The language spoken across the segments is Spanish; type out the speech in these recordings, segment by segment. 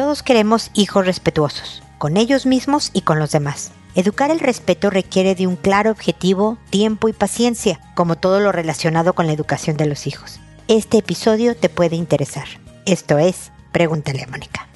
Todos queremos hijos respetuosos, con ellos mismos y con los demás. Educar el respeto requiere de un claro objetivo, tiempo y paciencia, como todo lo relacionado con la educación de los hijos. Este episodio te puede interesar. Esto es, pregúntale a Mónica.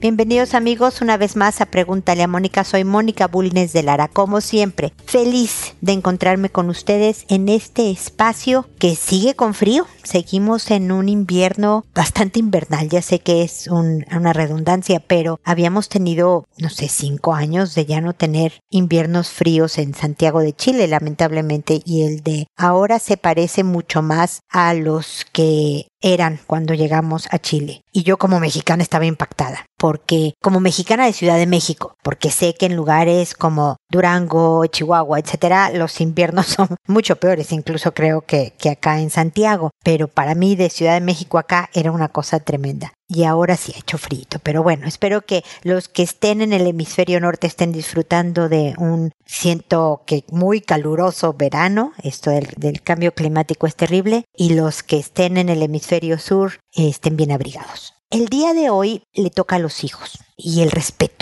Bienvenidos amigos una vez más a Pregúntale a Mónica. Soy Mónica Bulnes de Lara, como siempre. Feliz de encontrarme con ustedes en este espacio que sigue con frío. Seguimos en un invierno bastante invernal. Ya sé que es una redundancia, pero habíamos tenido, no sé, cinco años de ya no tener inviernos fríos en Santiago de Chile, lamentablemente. Y el de ahora se parece mucho más a los que eran cuando llegamos a Chile. Y yo como mexicana estaba impactada, porque como mexicana de Ciudad de México, porque sé que en lugares como Durango, Chihuahua, etcétera, los inviernos son mucho peores, incluso creo que, que acá en Santiago. Pero para mí de Ciudad de México acá era una cosa tremenda y ahora sí ha hecho frito. Pero bueno, espero que los que estén en el hemisferio norte estén disfrutando de un, siento que muy caluroso verano, esto del cambio climático es terrible, y los que estén en el hemisferio sur estén bien abrigados. El día de hoy le toca a los hijos y el respeto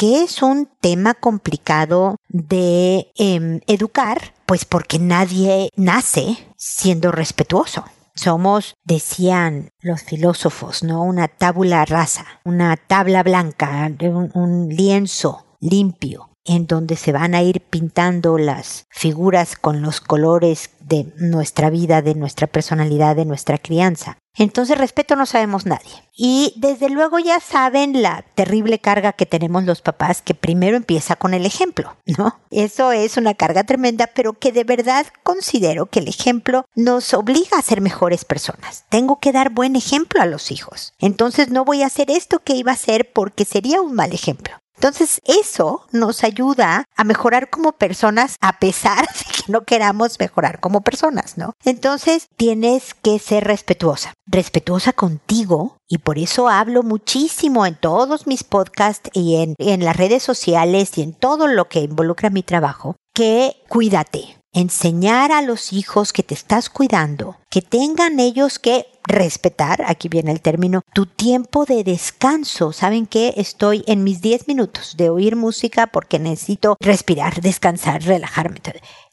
que es un tema complicado de eh, educar, pues porque nadie nace siendo respetuoso. Somos, decían los filósofos, ¿no? Una tábula rasa, una tabla blanca, un lienzo limpio en donde se van a ir pintando las figuras con los colores de nuestra vida, de nuestra personalidad, de nuestra crianza. Entonces respeto no sabemos nadie. Y desde luego ya saben la terrible carga que tenemos los papás que primero empieza con el ejemplo, ¿no? Eso es una carga tremenda, pero que de verdad considero que el ejemplo nos obliga a ser mejores personas. Tengo que dar buen ejemplo a los hijos. Entonces no voy a hacer esto que iba a hacer porque sería un mal ejemplo. Entonces eso nos ayuda a mejorar como personas a pesar de que no queramos mejorar como personas, ¿no? Entonces tienes que ser respetuosa, respetuosa contigo y por eso hablo muchísimo en todos mis podcasts y en, en las redes sociales y en todo lo que involucra mi trabajo, que cuídate, enseñar a los hijos que te estás cuidando, que tengan ellos que respetar, aquí viene el término, tu tiempo de descanso. ¿Saben qué? Estoy en mis 10 minutos de oír música porque necesito respirar, descansar, relajarme.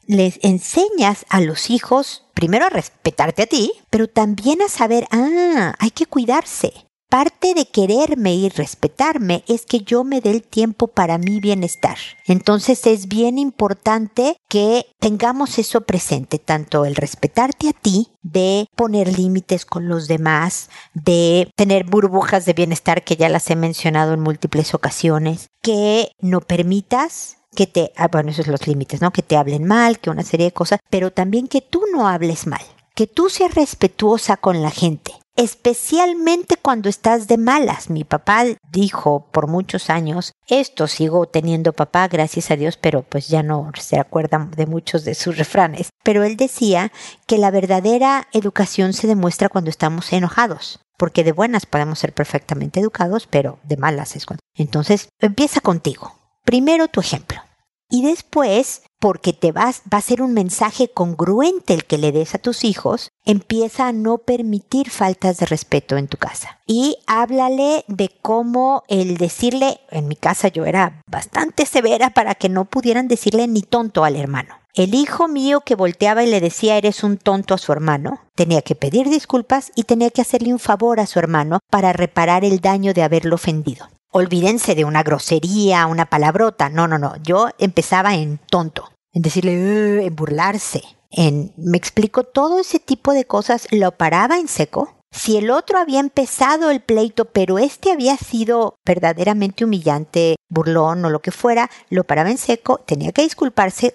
Les enseñas a los hijos primero a respetarte a ti, pero también a saber, ah, hay que cuidarse. Parte de quererme y respetarme es que yo me dé el tiempo para mi bienestar. Entonces es bien importante que tengamos eso presente, tanto el respetarte a ti, de poner límites con los demás, de tener burbujas de bienestar que ya las he mencionado en múltiples ocasiones, que no permitas que te, ah, bueno, esos son los límites, ¿no? Que te hablen mal, que una serie de cosas, pero también que tú no hables mal, que tú seas respetuosa con la gente, especialmente cuando estás de malas. Mi papá dijo por muchos años, esto sigo teniendo papá, gracias a Dios, pero pues ya no se acuerdan de muchos de sus refranes. Pero él decía que la verdadera educación se demuestra cuando estamos enojados. Porque de buenas podemos ser perfectamente educados, pero de malas es cuando. Entonces, empieza contigo. Primero tu ejemplo. Y después, porque te vas, va a ser un mensaje congruente el que le des a tus hijos, empieza a no permitir faltas de respeto en tu casa. Y háblale de cómo el decirle, en mi casa yo era bastante severa para que no pudieran decirle ni tonto al hermano. El hijo mío que volteaba y le decía eres un tonto a su hermano, tenía que pedir disculpas y tenía que hacerle un favor a su hermano para reparar el daño de haberlo ofendido. Olvídense de una grosería, una palabrota. No, no, no. Yo empezaba en tonto, en decirle, en burlarse, en, me explico, todo ese tipo de cosas lo paraba en seco. Si el otro había empezado el pleito, pero este había sido verdaderamente humillante, burlón o lo que fuera, lo paraba en seco, tenía que disculparse,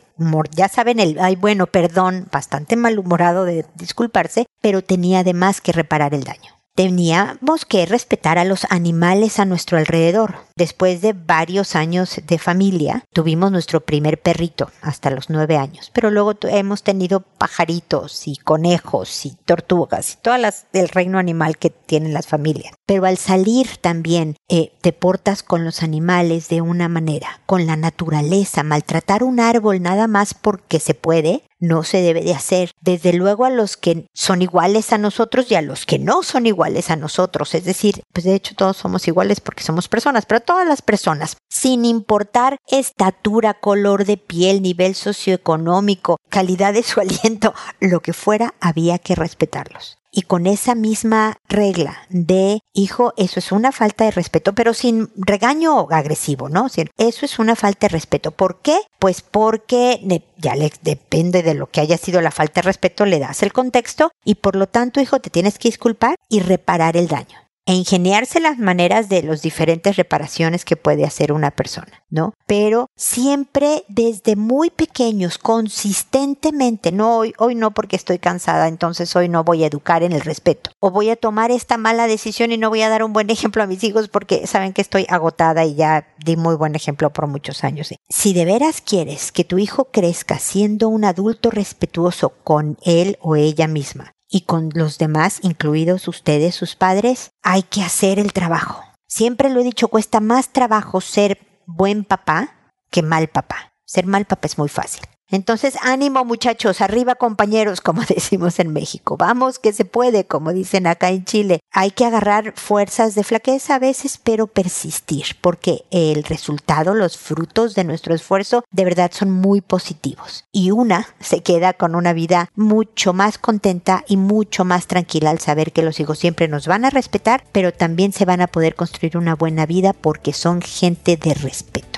ya saben el, ay bueno, perdón, bastante malhumorado de disculparse, pero tenía además que reparar el daño. Teníamos que respetar a los animales a nuestro alrededor. Después de varios años de familia, tuvimos nuestro primer perrito hasta los nueve años, pero luego hemos tenido pajaritos y conejos y tortugas y todas las del reino animal que tienen las familias. Pero al salir también eh, te portas con los animales de una manera, con la naturaleza, maltratar un árbol nada más porque se puede, no se debe de hacer. Desde luego a los que son iguales a nosotros y a los que no son iguales a nosotros. Es decir, pues de hecho todos somos iguales porque somos personas, pero todas las personas, sin importar estatura, color de piel, nivel socioeconómico, calidad de su aliento, lo que fuera, había que respetarlos y con esa misma regla de, hijo, eso es una falta de respeto, pero sin regaño agresivo, ¿no? Eso es una falta de respeto. ¿Por qué? Pues porque ya le depende de lo que haya sido la falta de respeto, le das el contexto y por lo tanto, hijo, te tienes que disculpar y reparar el daño e ingeniarse las maneras de las diferentes reparaciones que puede hacer una persona, ¿no? Pero siempre desde muy pequeños, consistentemente, no hoy, hoy no porque estoy cansada, entonces hoy no voy a educar en el respeto, o voy a tomar esta mala decisión y no voy a dar un buen ejemplo a mis hijos porque saben que estoy agotada y ya di muy buen ejemplo por muchos años. Si de veras quieres que tu hijo crezca siendo un adulto respetuoso con él o ella misma, y con los demás, incluidos ustedes, sus padres, hay que hacer el trabajo. Siempre lo he dicho, cuesta más trabajo ser buen papá que mal papá. Ser mal papá es muy fácil. Entonces, ánimo muchachos, arriba compañeros, como decimos en México. Vamos que se puede, como dicen acá en Chile. Hay que agarrar fuerzas de flaqueza a veces, pero persistir, porque el resultado, los frutos de nuestro esfuerzo, de verdad son muy positivos. Y una se queda con una vida mucho más contenta y mucho más tranquila al saber que los hijos siempre nos van a respetar, pero también se van a poder construir una buena vida porque son gente de respeto.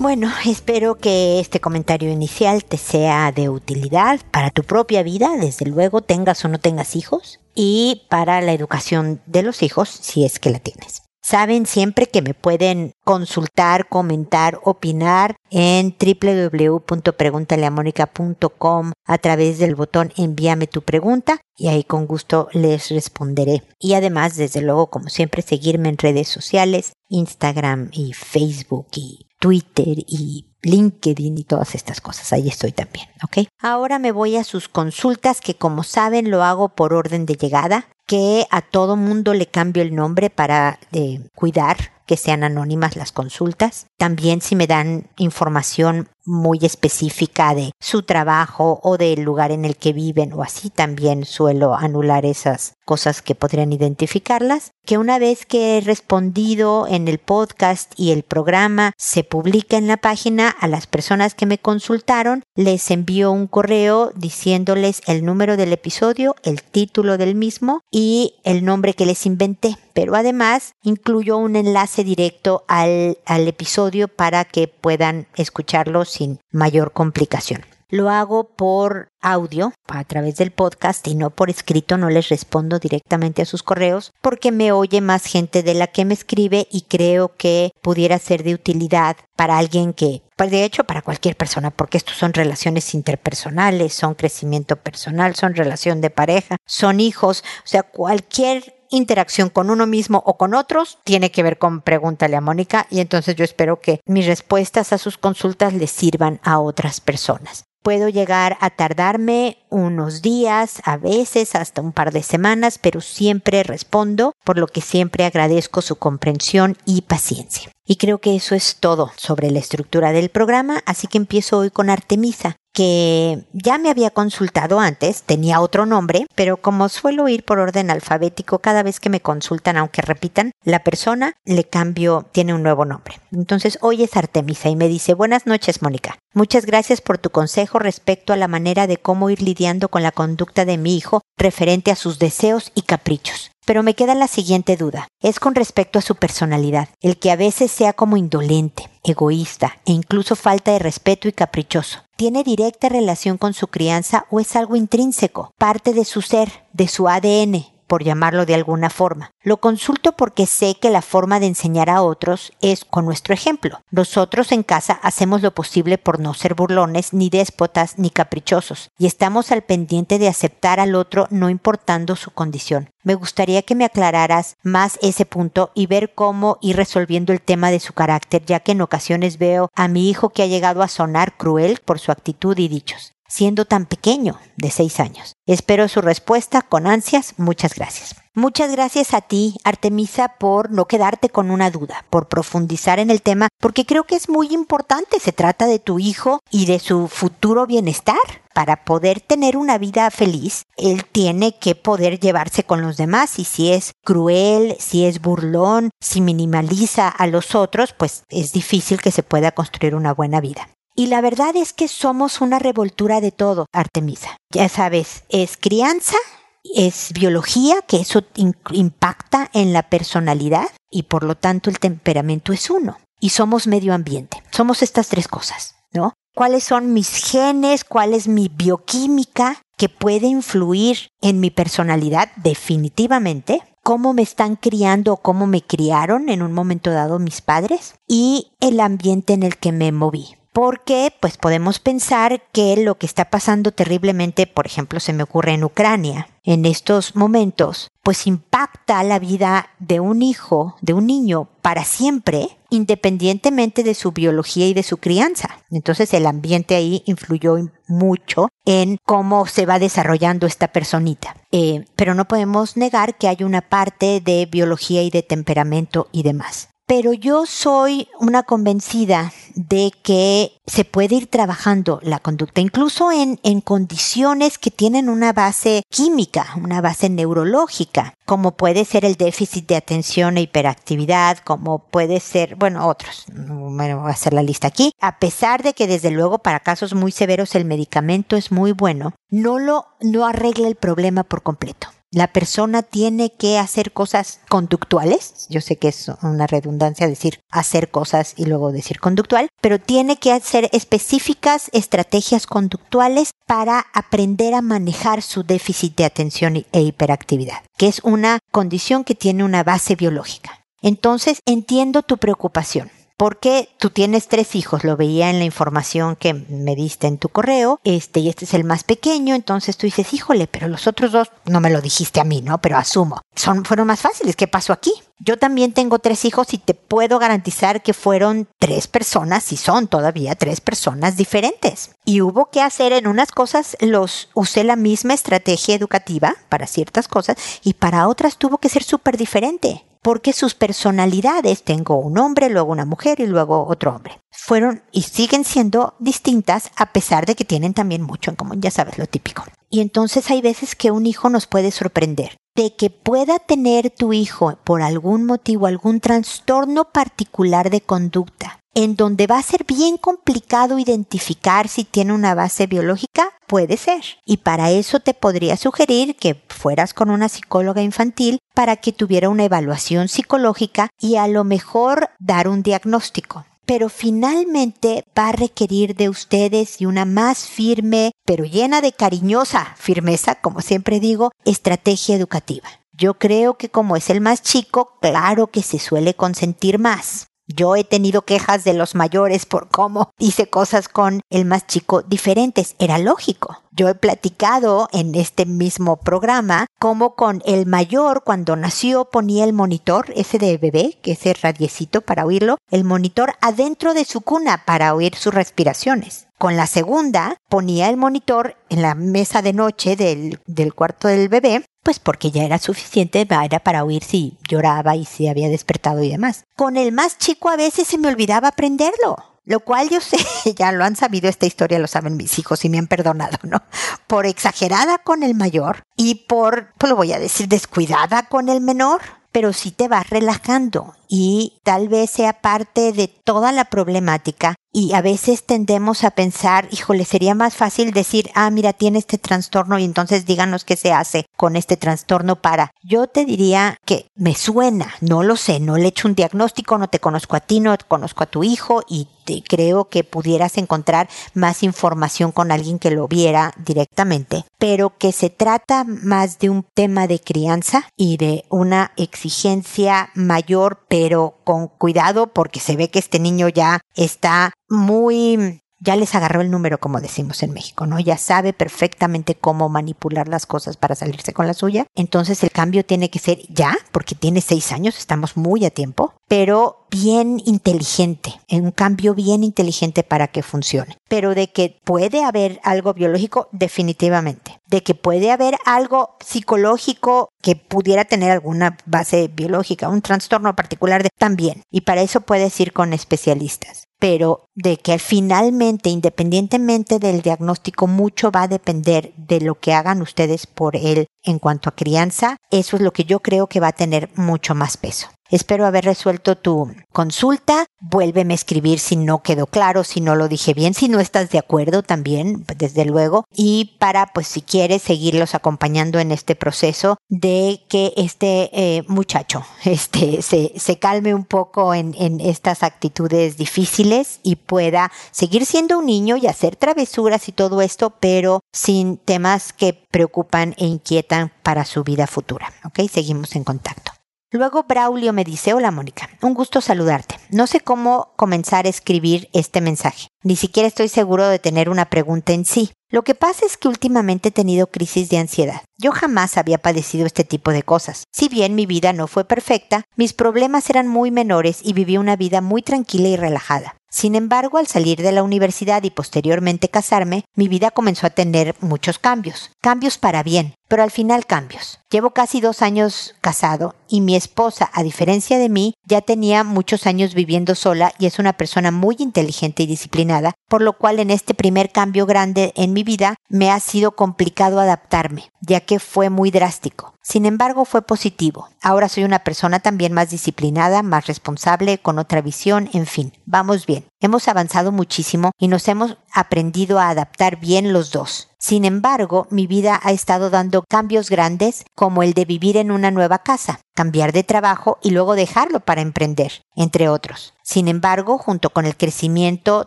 Bueno, espero que este comentario inicial te sea de utilidad para tu propia vida, desde luego tengas o no tengas hijos, y para la educación de los hijos, si es que la tienes. Saben siempre que me pueden consultar, comentar, opinar en www.preguntaleamónica.com a través del botón envíame tu pregunta y ahí con gusto les responderé. Y además, desde luego, como siempre, seguirme en redes sociales, Instagram y Facebook y Twitter y LinkedIn y todas estas cosas. Ahí estoy también, ¿ok? Ahora me voy a sus consultas que como saben lo hago por orden de llegada, que a todo mundo le cambio el nombre para eh, cuidar que sean anónimas las consultas. También si me dan información muy específica de su trabajo o del lugar en el que viven o así, también suelo anular esas cosas que podrían identificarlas. Que una vez que he respondido en el podcast y el programa se publica en la página, a las personas que me consultaron les envío un correo diciéndoles el número del episodio, el título del mismo y el nombre que les inventé. Pero además incluyo un enlace directo al, al episodio para que puedan escucharlo sin mayor complicación. Lo hago por audio a través del podcast y no por escrito, no les respondo directamente a sus correos porque me oye más gente de la que me escribe y creo que pudiera ser de utilidad para alguien que, pues de hecho para cualquier persona, porque estos son relaciones interpersonales, son crecimiento personal, son relación de pareja, son hijos, o sea, cualquier interacción con uno mismo o con otros tiene que ver con pregúntale a Mónica y entonces yo espero que mis respuestas a sus consultas les sirvan a otras personas. Puedo llegar a tardarme unos días, a veces hasta un par de semanas, pero siempre respondo, por lo que siempre agradezco su comprensión y paciencia. Y creo que eso es todo sobre la estructura del programa, así que empiezo hoy con Artemisa que ya me había consultado antes, tenía otro nombre, pero como suelo ir por orden alfabético, cada vez que me consultan, aunque repitan, la persona le cambio, tiene un nuevo nombre. Entonces hoy es Artemisa y me dice, buenas noches Mónica, muchas gracias por tu consejo respecto a la manera de cómo ir lidiando con la conducta de mi hijo referente a sus deseos y caprichos. Pero me queda la siguiente duda. Es con respecto a su personalidad, el que a veces sea como indolente, egoísta e incluso falta de respeto y caprichoso. ¿Tiene directa relación con su crianza o es algo intrínseco, parte de su ser, de su ADN, por llamarlo de alguna forma. Lo consulto porque sé que la forma de enseñar a otros es con nuestro ejemplo. Nosotros en casa hacemos lo posible por no ser burlones, ni déspotas, ni caprichosos, y estamos al pendiente de aceptar al otro no importando su condición. Me gustaría que me aclararas más ese punto y ver cómo ir resolviendo el tema de su carácter, ya que en ocasiones veo a mi hijo que ha llegado a sonar cruel por su actitud y dichos siendo tan pequeño, de seis años. Espero su respuesta con ansias. Muchas gracias. Muchas gracias a ti, Artemisa, por no quedarte con una duda, por profundizar en el tema, porque creo que es muy importante. Se trata de tu hijo y de su futuro bienestar. Para poder tener una vida feliz, él tiene que poder llevarse con los demás y si es cruel, si es burlón, si minimaliza a los otros, pues es difícil que se pueda construir una buena vida. Y la verdad es que somos una revoltura de todo, Artemisa. Ya sabes, es crianza, es biología, que eso impacta en la personalidad y por lo tanto el temperamento es uno. Y somos medio ambiente. Somos estas tres cosas, ¿no? ¿Cuáles son mis genes? ¿Cuál es mi bioquímica que puede influir en mi personalidad? Definitivamente. ¿Cómo me están criando o cómo me criaron en un momento dado mis padres? Y el ambiente en el que me moví porque pues podemos pensar que lo que está pasando terriblemente, por ejemplo, se me ocurre en Ucrania, en estos momentos, pues impacta la vida de un hijo, de un niño, para siempre, independientemente de su biología y de su crianza. Entonces el ambiente ahí influyó mucho en cómo se va desarrollando esta personita. Eh, pero no podemos negar que hay una parte de biología y de temperamento y demás pero yo soy una convencida de que se puede ir trabajando la conducta, incluso en, en, condiciones que tienen una base química, una base neurológica, como puede ser el déficit de atención e hiperactividad, como puede ser, bueno, otros, bueno, voy a hacer la lista aquí, a pesar de que desde luego para casos muy severos el medicamento es muy bueno, no lo, no arregla el problema por completo la persona tiene que hacer cosas conductuales. Yo sé que es una redundancia decir hacer cosas y luego decir conductual, pero tiene que hacer específicas estrategias conductuales para aprender a manejar su déficit de atención e hiperactividad, que es una condición que tiene una base biológica. Entonces, entiendo tu preocupación porque tú tienes tres hijos, lo veía en la información que me diste en tu correo, este, y este es el más pequeño, entonces tú dices, híjole, pero los otros dos, no me lo dijiste a mí, ¿no? Pero asumo, son, fueron más fáciles, ¿qué pasó aquí? Yo también tengo tres hijos y te puedo garantizar que fueron tres personas, y son todavía tres personas diferentes. Y hubo que hacer en unas cosas, los usé la misma estrategia educativa para ciertas cosas, y para otras tuvo que ser súper diferente porque sus personalidades, tengo un hombre, luego una mujer y luego otro hombre, fueron y siguen siendo distintas a pesar de que tienen también mucho en común, ya sabes lo típico. Y entonces hay veces que un hijo nos puede sorprender de que pueda tener tu hijo por algún motivo algún trastorno particular de conducta en donde va a ser bien complicado identificar si tiene una base biológica, puede ser. Y para eso te podría sugerir que fueras con una psicóloga infantil para que tuviera una evaluación psicológica y a lo mejor dar un diagnóstico pero finalmente va a requerir de ustedes y una más firme, pero llena de cariñosa firmeza, como siempre digo, estrategia educativa. Yo creo que como es el más chico, claro que se suele consentir más. Yo he tenido quejas de los mayores por cómo hice cosas con el más chico diferentes. Era lógico. Yo he platicado en este mismo programa cómo con el mayor cuando nació ponía el monitor, ese de bebé, que es el radiecito para oírlo, el monitor adentro de su cuna para oír sus respiraciones. Con la segunda ponía el monitor en la mesa de noche del, del cuarto del bebé pues porque ya era suficiente, era para oír si lloraba y si había despertado y demás. Con el más chico a veces se me olvidaba aprenderlo. Lo cual yo sé, ya lo han sabido, esta historia lo saben mis hijos y me han perdonado, ¿no? Por exagerada con el mayor y por, pues lo voy a decir, descuidada con el menor pero sí te vas relajando y tal vez sea parte de toda la problemática y a veces tendemos a pensar, híjole, sería más fácil decir, ah, mira, tiene este trastorno y entonces díganos qué se hace con este trastorno para. Yo te diría que me suena, no lo sé, no le he hecho un diagnóstico, no te conozco a ti, no conozco a tu hijo y creo que pudieras encontrar más información con alguien que lo viera directamente, pero que se trata más de un tema de crianza y de una exigencia mayor, pero con cuidado porque se ve que este niño ya está muy ya les agarró el número, como decimos en México, ¿no? Ya sabe perfectamente cómo manipular las cosas para salirse con la suya. Entonces el cambio tiene que ser ya, porque tiene seis años, estamos muy a tiempo, pero bien inteligente, un cambio bien inteligente para que funcione. Pero de que puede haber algo biológico, definitivamente. De que puede haber algo psicológico que pudiera tener alguna base biológica, un trastorno particular también. Y para eso puedes ir con especialistas pero de que finalmente, independientemente del diagnóstico, mucho va a depender de lo que hagan ustedes por él en cuanto a crianza, eso es lo que yo creo que va a tener mucho más peso. Espero haber resuelto tu consulta. Vuélveme a escribir si no quedó claro, si no lo dije bien, si no estás de acuerdo también, desde luego. Y para, pues, si quieres seguirlos acompañando en este proceso de que este eh, muchacho este, se, se, calme un poco en, en estas actitudes difíciles y pueda seguir siendo un niño y hacer travesuras y todo esto, pero sin temas que preocupan e inquietan para su vida futura. ¿Ok? Seguimos en contacto. Luego Braulio me dice, hola Mónica, un gusto saludarte. No sé cómo comenzar a escribir este mensaje. Ni siquiera estoy seguro de tener una pregunta en sí. Lo que pasa es que últimamente he tenido crisis de ansiedad. Yo jamás había padecido este tipo de cosas. Si bien mi vida no fue perfecta, mis problemas eran muy menores y viví una vida muy tranquila y relajada. Sin embargo, al salir de la universidad y posteriormente casarme, mi vida comenzó a tener muchos cambios. Cambios para bien, pero al final cambios. Llevo casi dos años casado y mi esposa, a diferencia de mí, ya tenía muchos años viviendo sola y es una persona muy inteligente y disciplinada, por lo cual en este primer cambio grande en mi vida me ha sido complicado adaptarme, ya que fue muy drástico. Sin embargo, fue positivo. Ahora soy una persona también más disciplinada, más responsable, con otra visión, en fin, vamos bien. Hemos avanzado muchísimo y nos hemos aprendido a adaptar bien los dos. Sin embargo, mi vida ha estado dando cambios grandes como el de vivir en una nueva casa, cambiar de trabajo y luego dejarlo para emprender, entre otros. Sin embargo, junto con el crecimiento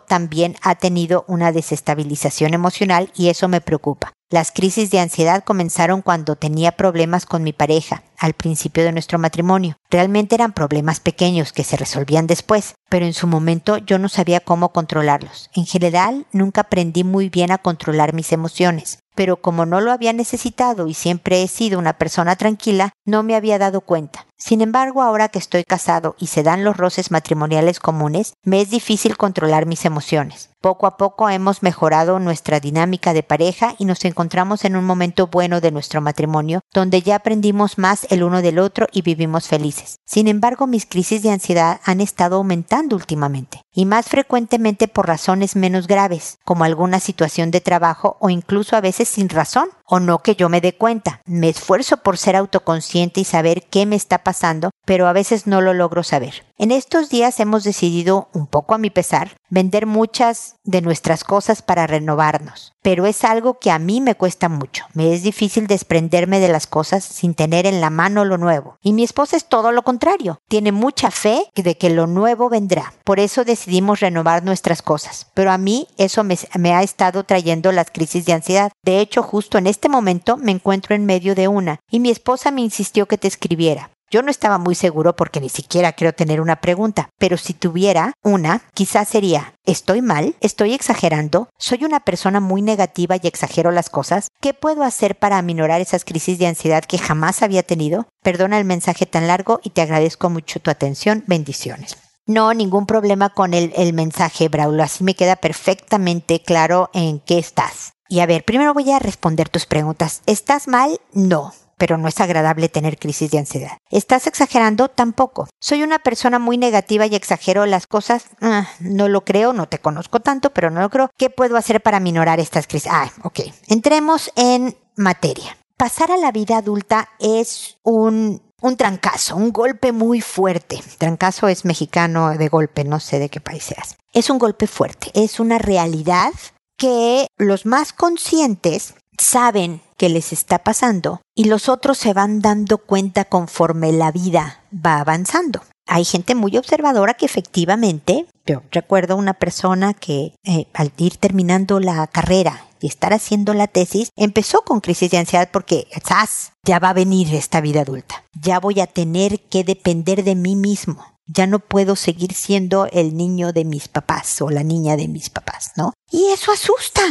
también ha tenido una desestabilización emocional y eso me preocupa. Las crisis de ansiedad comenzaron cuando tenía problemas con mi pareja, al principio de nuestro matrimonio. Realmente eran problemas pequeños que se resolvían después, pero en su momento yo no sabía cómo controlarlos. En general, nunca aprendí muy bien a controlar mis emociones pero como no lo había necesitado y siempre he sido una persona tranquila, no me había dado cuenta. Sin embargo, ahora que estoy casado y se dan los roces matrimoniales comunes, me es difícil controlar mis emociones. Poco a poco hemos mejorado nuestra dinámica de pareja y nos encontramos en un momento bueno de nuestro matrimonio, donde ya aprendimos más el uno del otro y vivimos felices. Sin embargo, mis crisis de ansiedad han estado aumentando últimamente, y más frecuentemente por razones menos graves, como alguna situación de trabajo o incluso a veces sin razón, o no que yo me dé cuenta. Me esfuerzo por ser autoconsciente y saber qué me está pasando, pero a veces no lo logro saber. En estos días hemos decidido, un poco a mi pesar, vender muchas de nuestras cosas para renovarnos, pero es algo que a mí me cuesta mucho. Me es difícil desprenderme de las cosas sin tener en la mano lo nuevo. Y mi esposa es todo lo contrario. Tiene mucha fe de que lo nuevo vendrá. Por eso decidimos renovar nuestras cosas. Pero a mí eso me, me ha estado trayendo las crisis de ansiedad. De hecho, justo en este momento me encuentro en medio de una y mi esposa me insistió que te escribiera. Yo no estaba muy seguro porque ni siquiera creo tener una pregunta, pero si tuviera una, quizás sería, ¿estoy mal? ¿Estoy exagerando? ¿Soy una persona muy negativa y exagero las cosas? ¿Qué puedo hacer para aminorar esas crisis de ansiedad que jamás había tenido? Perdona el mensaje tan largo y te agradezco mucho tu atención. Bendiciones. No, ningún problema con el, el mensaje, Braulio. Así me queda perfectamente claro en qué estás. Y a ver, primero voy a responder tus preguntas. ¿Estás mal? No pero no es agradable tener crisis de ansiedad. ¿Estás exagerando? Tampoco. Soy una persona muy negativa y exagero las cosas. Ah, no lo creo, no te conozco tanto, pero no lo creo. ¿Qué puedo hacer para minorar estas crisis? Ah, ok. Entremos en materia. Pasar a la vida adulta es un un trancazo, un golpe muy fuerte. Trancazo es mexicano de golpe, no sé de qué país seas. Es un golpe fuerte, es una realidad que los más conscientes saben que les está pasando y los otros se van dando cuenta conforme la vida va avanzando. Hay gente muy observadora que efectivamente, yo recuerdo una persona que eh, al ir terminando la carrera y estar haciendo la tesis, empezó con crisis de ansiedad porque, ¡zas! Ya va a venir esta vida adulta. Ya voy a tener que depender de mí mismo. Ya no puedo seguir siendo el niño de mis papás o la niña de mis papás, ¿no? Y eso asusta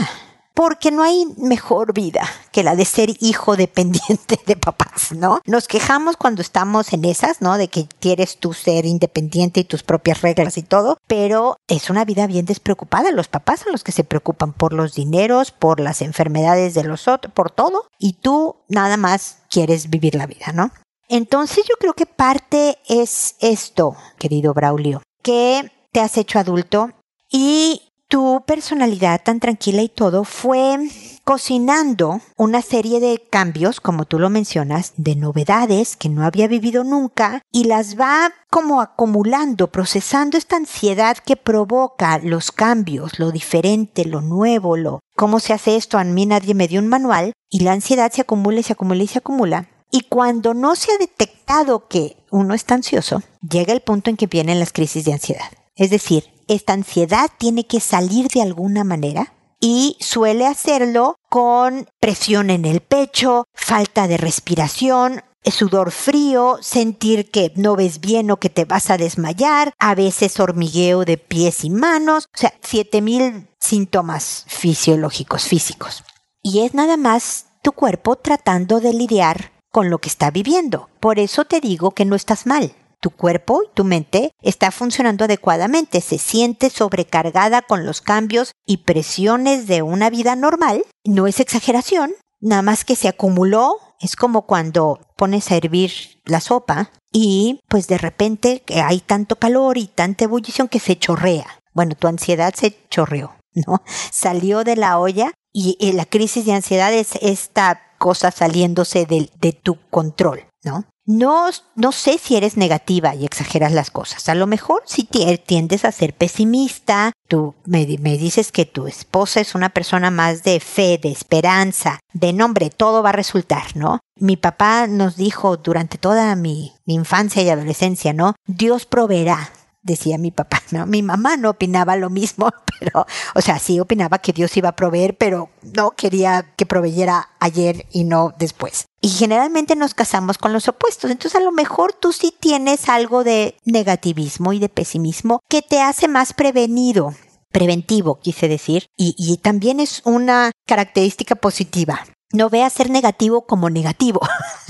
porque no hay mejor vida que la de ser hijo dependiente de papás, ¿no? Nos quejamos cuando estamos en esas, ¿no? De que quieres tú ser independiente y tus propias reglas y todo, pero es una vida bien despreocupada. Los papás son los que se preocupan por los dineros, por las enfermedades de los otros, por todo, y tú nada más quieres vivir la vida, ¿no? Entonces yo creo que parte es esto, querido Braulio, que te has hecho adulto y tu personalidad tan tranquila y todo fue cocinando una serie de cambios, como tú lo mencionas, de novedades que no había vivido nunca y las va como acumulando, procesando esta ansiedad que provoca los cambios, lo diferente, lo nuevo, lo cómo se hace esto, a mí nadie me dio un manual y la ansiedad se acumula y se acumula y se acumula. Y cuando no se ha detectado que uno está ansioso, llega el punto en que vienen las crisis de ansiedad. Es decir, esta ansiedad tiene que salir de alguna manera y suele hacerlo con presión en el pecho, falta de respiración, sudor frío, sentir que no ves bien o que te vas a desmayar, a veces hormigueo de pies y manos, o sea, 7000 síntomas fisiológicos, físicos. Y es nada más tu cuerpo tratando de lidiar con lo que está viviendo. Por eso te digo que no estás mal tu cuerpo y tu mente está funcionando adecuadamente, se siente sobrecargada con los cambios y presiones de una vida normal, no es exageración, nada más que se acumuló, es como cuando pones a hervir la sopa y pues de repente hay tanto calor y tanta ebullición que se chorrea. Bueno, tu ansiedad se chorreó, ¿no? Salió de la olla y, la crisis de ansiedad es esta cosa saliéndose de tu control, ¿no? No, no sé si eres negativa y exageras las cosas. A lo mejor si tiendes a ser pesimista, tú me, me, dices que tu esposa es una persona más de fe, de esperanza, de nombre, todo va a resultar, ¿no? Mi papá nos dijo durante toda mi infancia y adolescencia, ¿no? Dios proveerá decía mi papá, ¿no? Mi mamá no opinaba lo mismo, pero, o sea, sí opinaba que Dios iba a proveer, pero no quería que proveyera ayer y no después. Y generalmente nos casamos con los opuestos, entonces a lo mejor tú sí tienes algo de negativismo y de pesimismo que te hace más prevenido preventivo, quise decir, y, y, también es una característica positiva no veas ser negativo como negativo,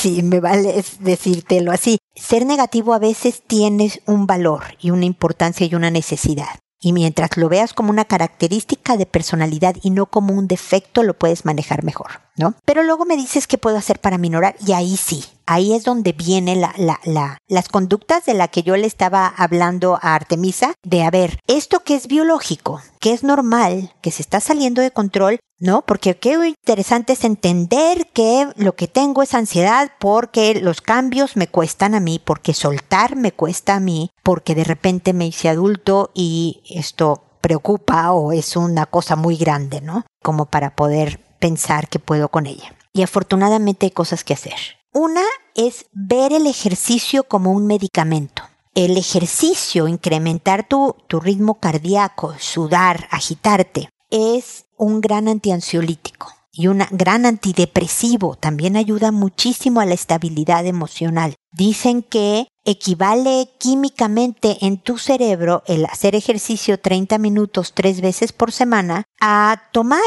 si me vale decírtelo así. Ser negativo a veces tiene un valor y una importancia y una necesidad. Y mientras lo veas como una característica de personalidad y no como un defecto, lo puedes manejar mejor, ¿no? Pero luego me dices qué puedo hacer para minorar y ahí sí, ahí es donde vienen la, la, la, las conductas de la que yo le estaba hablando a Artemisa, de a ver, esto que es biológico, que es normal, que se está saliendo de control, ¿no? Porque qué interesante es entender que lo que tengo es ansiedad porque los cambios me cuestan a mí, porque soltar me cuesta a mí, porque de repente me hice adulto y esto preocupa o es una cosa muy grande, ¿no? Como para poder pensar que puedo con ella. Y afortunadamente hay cosas que hacer. Una es ver el ejercicio como un medicamento. El ejercicio, incrementar tu, tu ritmo cardíaco, sudar, agitarte, es un gran antiansiolítico y un gran antidepresivo. También ayuda muchísimo a la estabilidad emocional. Dicen que equivale químicamente en tu cerebro el hacer ejercicio 30 minutos tres veces por semana a tomar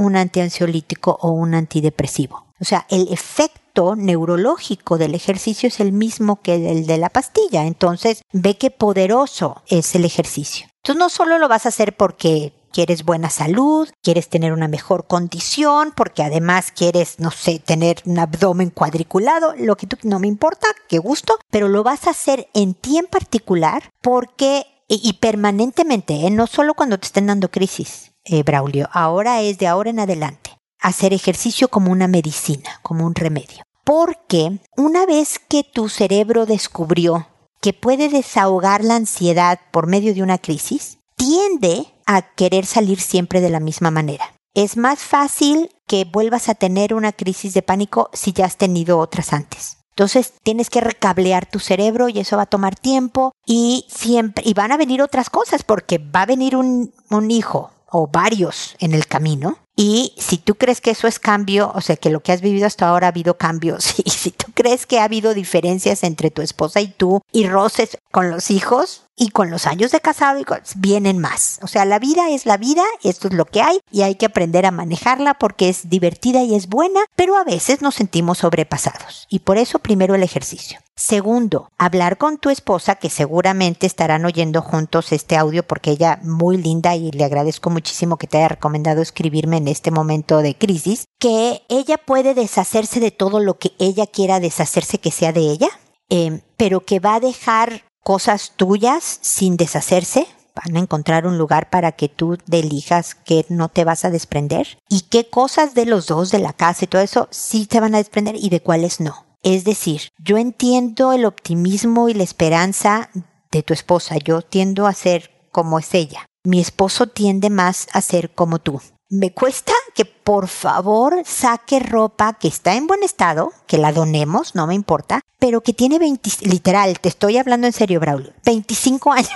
un antiansiolítico o un antidepresivo. O sea, el efecto neurológico del ejercicio es el mismo que el de la pastilla. Entonces, ve qué poderoso es el ejercicio. Entonces, no solo lo vas a hacer porque quieres buena salud, quieres tener una mejor condición, porque además quieres, no sé, tener un abdomen cuadriculado, lo que tú no me importa, qué gusto, pero lo vas a hacer en ti en particular porque y, permanentemente, ¿eh? no solo cuando te estén dando crisis, eh, Braulio, ahora es de ahora en adelante, hacer ejercicio como una medicina, como un remedio. Porque una vez que tu cerebro descubrió que puede desahogar la ansiedad por medio de una crisis, tiende a querer salir siempre de la misma manera. Es más fácil que vuelvas a tener una crisis de pánico si ya has tenido otras antes. Entonces tienes que recablear tu cerebro y eso va a tomar tiempo y siempre, y van a venir otras cosas porque va a venir un, un hijo o varios en el camino. Y si tú crees que eso es cambio, o sea, que lo que has vivido hasta ahora ha habido cambios, y si tú crees que ha habido diferencias entre tu esposa y tú y roces con los hijos, y con los años de casado vienen más. O sea, la vida es la vida, esto es lo que hay y hay que aprender a manejarla porque es divertida y es buena, pero a veces nos sentimos sobrepasados. Y por eso primero el ejercicio. Segundo, hablar con tu esposa, que seguramente estarán oyendo juntos este audio porque ella muy linda y le agradezco muchísimo que te haya recomendado escribirme en este momento de crisis, que ella puede deshacerse de todo lo que ella quiera deshacerse que sea de ella, eh, pero que va a dejar cosas tuyas sin deshacerse. Van a encontrar un lugar para que tú elijas que no te vas a desprender y qué cosas de los dos, de la casa y todo eso, sí te van a desprender y de cuáles no. Es decir, yo entiendo el optimismo y la esperanza de tu esposa. Yo tiendo a ser como es ella. Mi esposo tiende más a ser como tú me cuesta que por favor saque ropa que está en buen estado, que la donemos, no me importa, pero que tiene 20, literal, te estoy hablando en serio, Braulio, 25 años.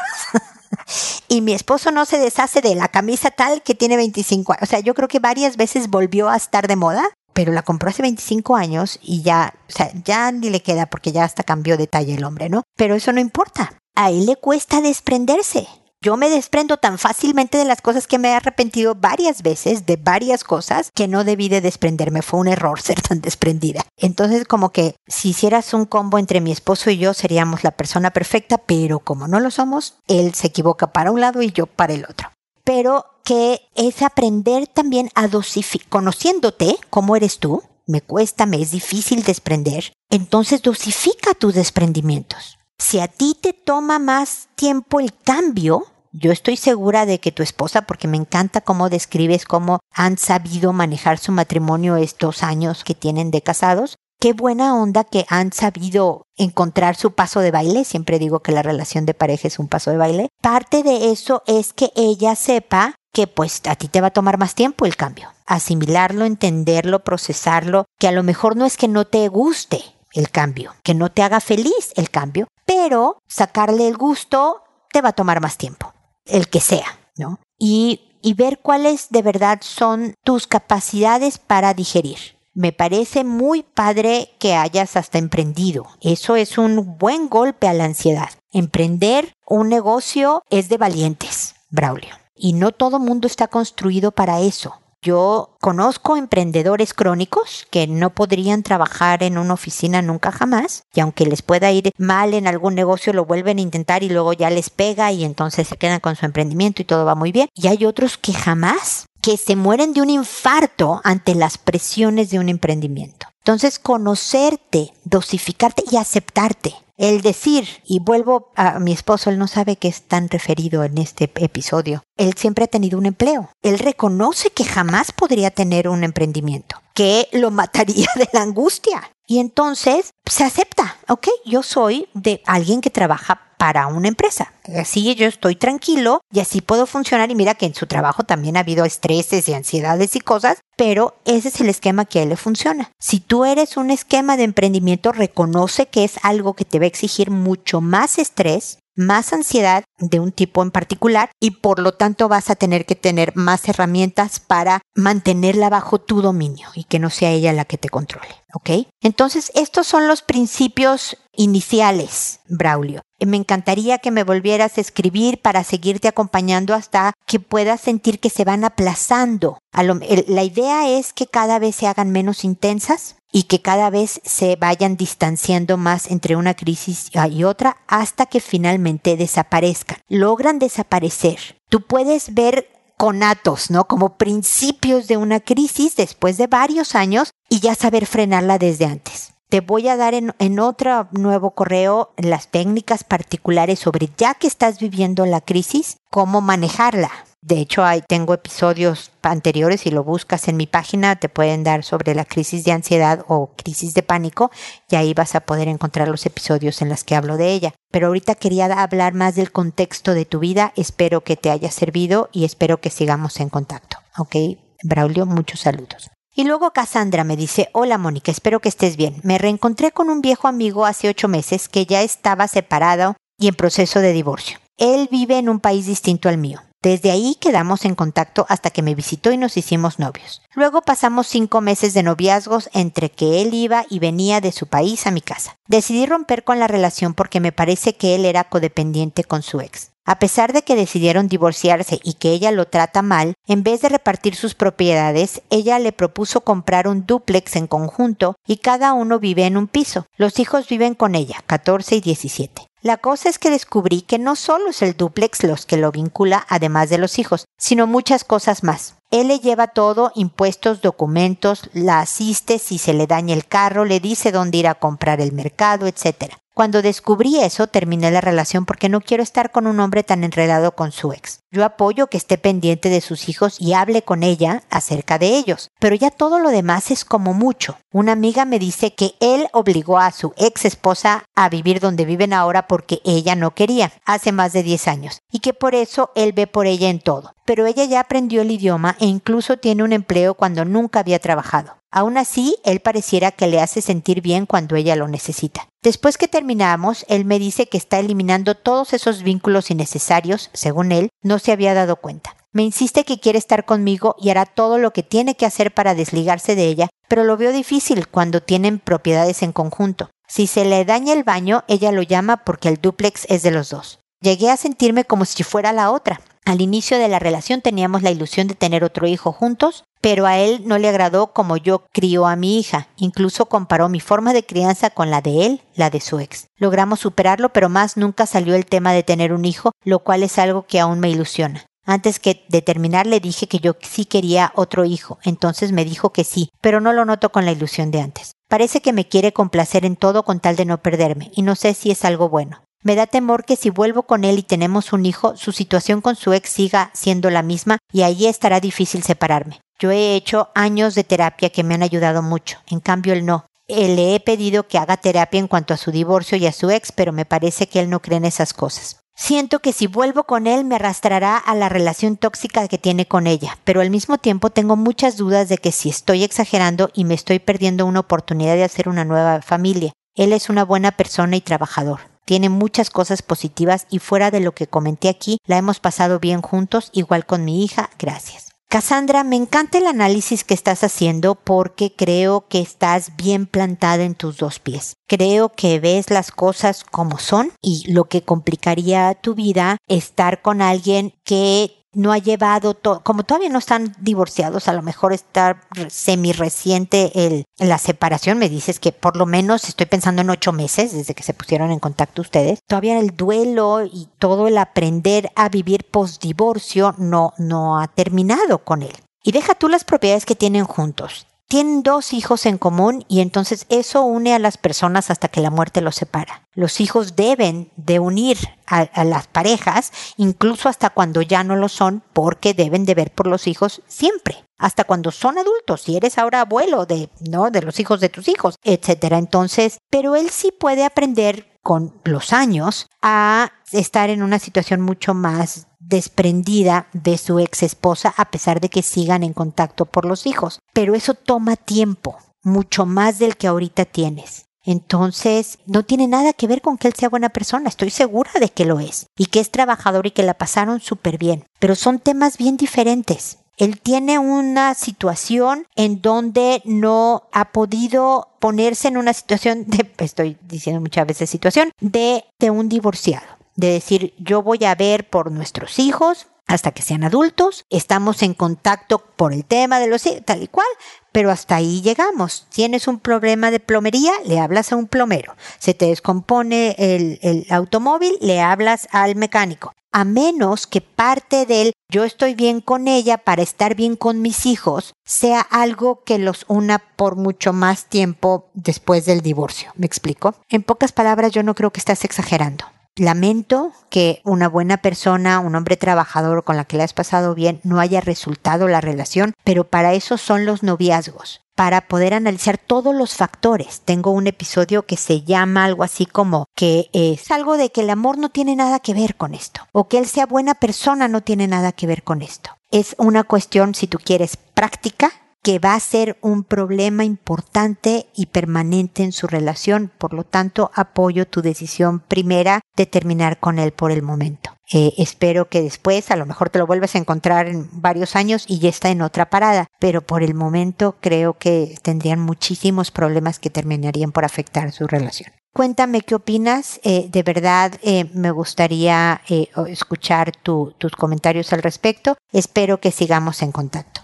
y mi esposo no se deshace de la camisa tal que tiene 25 años. O sea, yo creo que varias veces volvió a estar de moda, pero la compró hace 25 años y ya, o sea, ya ni le queda porque ya hasta cambió de talla el hombre, ¿no? Pero eso no importa. A él le cuesta desprenderse yo me desprendo tan fácilmente de las cosas que me he arrepentido varias veces, de varias cosas que no debí de desprenderme. Fue un error ser tan desprendida. Entonces, como que si hicieras un combo entre mi esposo y yo, seríamos la persona perfecta, pero como no lo somos, él se equivoca para un lado y yo para el otro. Pero que es aprender también a dosificar, conociéndote, cómo eres tú, me cuesta, me es difícil desprender, entonces dosifica tus desprendimientos. Si a ti te toma más tiempo el cambio, yo estoy segura de que tu esposa, porque me encanta cómo describes cómo han sabido manejar su matrimonio estos años que tienen de casados, qué buena onda que han sabido encontrar su paso de baile. Siempre digo que la relación de pareja es un paso de baile. Parte de eso es que ella sepa que pues a ti te va a tomar más tiempo el cambio. Asimilarlo, entenderlo, procesarlo, que a lo mejor no es que no te guste el cambio, que no te haga feliz el cambio, pero sacarle el gusto te va a tomar más tiempo el que sea, ¿no? Y, y ver cuáles de verdad son tus capacidades para digerir. Me parece muy padre que hayas hasta emprendido. Eso es un buen golpe a la ansiedad. Emprender un negocio es de valientes, Braulio. Y no todo mundo está construido para eso. Yo conozco emprendedores crónicos que no podrían trabajar en una oficina nunca jamás y aunque les pueda ir mal en algún negocio lo vuelven a intentar y luego ya les pega y entonces se quedan con su emprendimiento y todo va muy bien. Y hay otros que jamás, que se mueren de un infarto ante las presiones de un emprendimiento. Entonces, conocerte, dosificarte y aceptarte. El decir, y vuelvo a mi esposo, él no sabe que es tan referido en este episodio. Él siempre ha tenido un empleo. Él reconoce que jamás podría tener un emprendimiento, que lo mataría de la angustia. Y entonces se acepta, ok, yo soy de alguien que trabaja para una empresa. Así yo estoy tranquilo y así puedo funcionar y mira que en su trabajo también ha habido estreses y ansiedades y cosas, pero ese es el esquema que a él le funciona. Si tú eres un esquema de emprendimiento, reconoce que es algo que te va a exigir mucho más estrés, más ansiedad de un tipo en particular y por lo tanto vas a tener que tener más herramientas para mantenerla bajo tu dominio y que no sea ella la que te controle. ¿Ok? Entonces, estos son los principios iniciales, Braulio. Me encantaría que me volvieras a escribir para seguirte acompañando hasta que puedas sentir que se van aplazando. la idea es que cada vez se hagan menos intensas, y que cada vez se vayan distanciando más entre una crisis y otra hasta que finalmente desaparezcan. Logran desaparecer. Tú puedes ver conatos, ¿no? Como principios de una crisis después de varios años y ya saber frenarla desde antes. Te voy a dar en, en, otro nuevo correo las técnicas particulares sobre ya que estás viviendo la crisis, cómo manejarla. De hecho, ahí tengo episodios anteriores, si lo buscas en mi página, te pueden dar sobre la crisis de ansiedad o crisis de pánico y ahí vas a poder encontrar los episodios en los que hablo de ella. Pero ahorita quería hablar más del contexto de tu vida, espero que te haya servido y espero que sigamos en contacto. ¿Ok? Braulio, muchos saludos. Y luego Cassandra me dice, hola Mónica, espero que estés bien. Me reencontré con un viejo amigo hace ocho meses que ya estaba separado y en proceso de divorcio. Él vive en un país distinto al mío. Desde ahí quedamos en contacto hasta que me visitó y nos hicimos novios. Luego pasamos cinco meses de noviazgos entre que él iba y venía de su país a mi casa. Decidí romper con la relación porque me parece que él era codependiente con su ex. A pesar de que decidieron divorciarse y que ella lo trata mal, en vez de repartir sus propiedades, ella le propuso comprar un dúplex en conjunto y cada uno vive en un piso. Los hijos viven con ella, 14 y 17. La cosa es que descubrí que no solo es el dúplex los que lo vincula además de los hijos, sino muchas cosas más. Él le lleva todo, impuestos, documentos, la asiste si se le daña el carro, le dice dónde ir a comprar el mercado, etc. Cuando descubrí eso, terminé la relación porque no quiero estar con un hombre tan enredado con su ex. Yo apoyo que esté pendiente de sus hijos y hable con ella acerca de ellos, pero ya todo lo demás es como mucho. Una amiga me dice que él obligó a su ex esposa a vivir donde viven ahora porque ella no quería, hace más de 10 años, y que por eso él ve por ella en todo. Pero ella ya aprendió el idioma e incluso tiene un empleo cuando nunca había trabajado. Aún así, él pareciera que le hace sentir bien cuando ella lo necesita. Después que terminamos, él me dice que está eliminando todos esos vínculos innecesarios, según él, no se había dado cuenta. Me insiste que quiere estar conmigo y hará todo lo que tiene que hacer para desligarse de ella, pero lo veo difícil cuando tienen propiedades en conjunto. Si se le daña el baño, ella lo llama porque el duplex es de los dos. Llegué a sentirme como si fuera la otra. Al inicio de la relación teníamos la ilusión de tener otro hijo juntos, pero a él no le agradó como yo crío a mi hija. Incluso comparó mi forma de crianza con la de él, la de su ex. Logramos superarlo, pero más nunca salió el tema de tener un hijo, lo cual es algo que aún me ilusiona. Antes que de terminar le dije que yo sí quería otro hijo, entonces me dijo que sí, pero no lo noto con la ilusión de antes. Parece que me quiere complacer en todo con tal de no perderme, y no sé si es algo bueno. Me da temor que si vuelvo con él y tenemos un hijo, su situación con su ex siga siendo la misma y allí estará difícil separarme. Yo he hecho años de terapia que me han ayudado mucho, en cambio él no. Eh, le he pedido que haga terapia en cuanto a su divorcio y a su ex, pero me parece que él no cree en esas cosas. Siento que si vuelvo con él me arrastrará a la relación tóxica que tiene con ella, pero al mismo tiempo tengo muchas dudas de que si estoy exagerando y me estoy perdiendo una oportunidad de hacer una nueva familia. Él es una buena persona y trabajador tiene muchas cosas positivas y fuera de lo que comenté aquí, la hemos pasado bien juntos, igual con mi hija, gracias. Cassandra, me encanta el análisis que estás haciendo porque creo que estás bien plantada en tus dos pies. Creo que ves las cosas como son y lo que complicaría tu vida estar con alguien que no ha llevado todo, como todavía no están divorciados, a lo mejor está semi reciente el, la separación, me dices que por lo menos estoy pensando en ocho meses desde que se pusieron en contacto ustedes, todavía el duelo y todo el aprender a vivir post divorcio no, no ha terminado con él. Y deja tú las propiedades que tienen juntos tienen dos hijos en común y entonces eso une a las personas hasta que la muerte los separa. Los hijos deben de unir a, las parejas, incluso hasta cuando ya no lo son, porque deben de ver por los hijos siempre. Hasta cuando son adultos, si eres ahora abuelo de, ¿no? de los hijos de tus hijos, etcétera. Entonces, pero él sí puede aprender con los años a estar en una situación mucho más desprendida de su ex esposa a pesar de que sigan en contacto por los hijos. Pero eso toma tiempo, mucho más del que ahorita tienes. Entonces, no tiene nada que ver con que él sea buena persona, estoy segura de que lo es, y que es trabajador y que la pasaron súper bien, pero son temas bien diferentes. Él tiene una situación en donde no ha podido ponerse en una situación de, estoy diciendo muchas veces situación, de, de un divorciado de decir yo voy a ver por nuestros hijos hasta que sean adultos, estamos en contacto por el tema de los hijos, tal y cual, pero hasta ahí llegamos. Tienes un problema de plomería, le hablas a un plomero. Se te descompone el, el automóvil, le hablas al mecánico. A menos que parte del yo estoy bien con ella para estar bien con mis hijos sea algo que los una por mucho más tiempo después del divorcio. ¿Me explico? En pocas palabras, yo no creo que estás exagerando. Lamento que una buena persona, un hombre trabajador con la que le has pasado bien, no haya resultado la relación, pero para eso son los noviazgos para poder analizar todos los factores. Tengo un episodio que se llama algo así como que es algo de que el amor no tiene nada que ver con esto, o que él sea buena persona no tiene nada que ver con esto. Es una cuestión, si tú quieres, práctica que va a ser un problema importante y permanente en su relación. Por lo tanto, apoyo tu decisión primera de terminar con él por el momento. Eh, espero que después, a lo mejor te lo vuelvas a encontrar en varios años y ya está en otra parada, pero por el momento creo que tendrían muchísimos problemas que terminarían por afectar su relación. Cuéntame qué opinas. Eh, de verdad eh, me gustaría escuchar tus comentarios al respecto. Espero que sigamos en contacto.